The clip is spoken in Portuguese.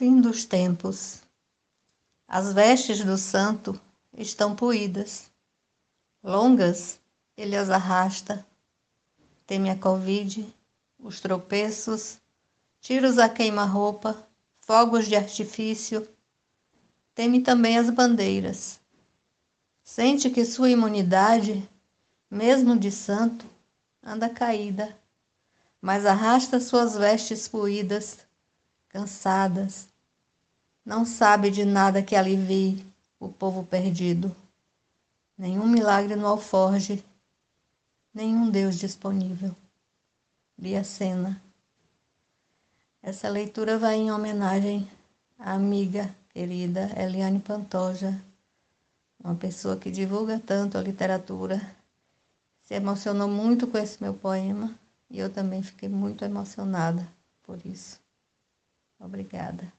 Fim dos tempos. As vestes do santo estão poídas. Longas, ele as arrasta. Teme a Covid, os tropeços, tiros a queima-roupa, fogos de artifício. Teme também as bandeiras. Sente que sua imunidade, mesmo de santo, anda caída, mas arrasta suas vestes poídas, cansadas, não sabe de nada que alivie o povo perdido. Nenhum milagre no alforge, nenhum Deus disponível. Lia Sena. Essa leitura vai em homenagem à amiga querida Eliane Pantoja, uma pessoa que divulga tanto a literatura. Se emocionou muito com esse meu poema e eu também fiquei muito emocionada por isso. Obrigada.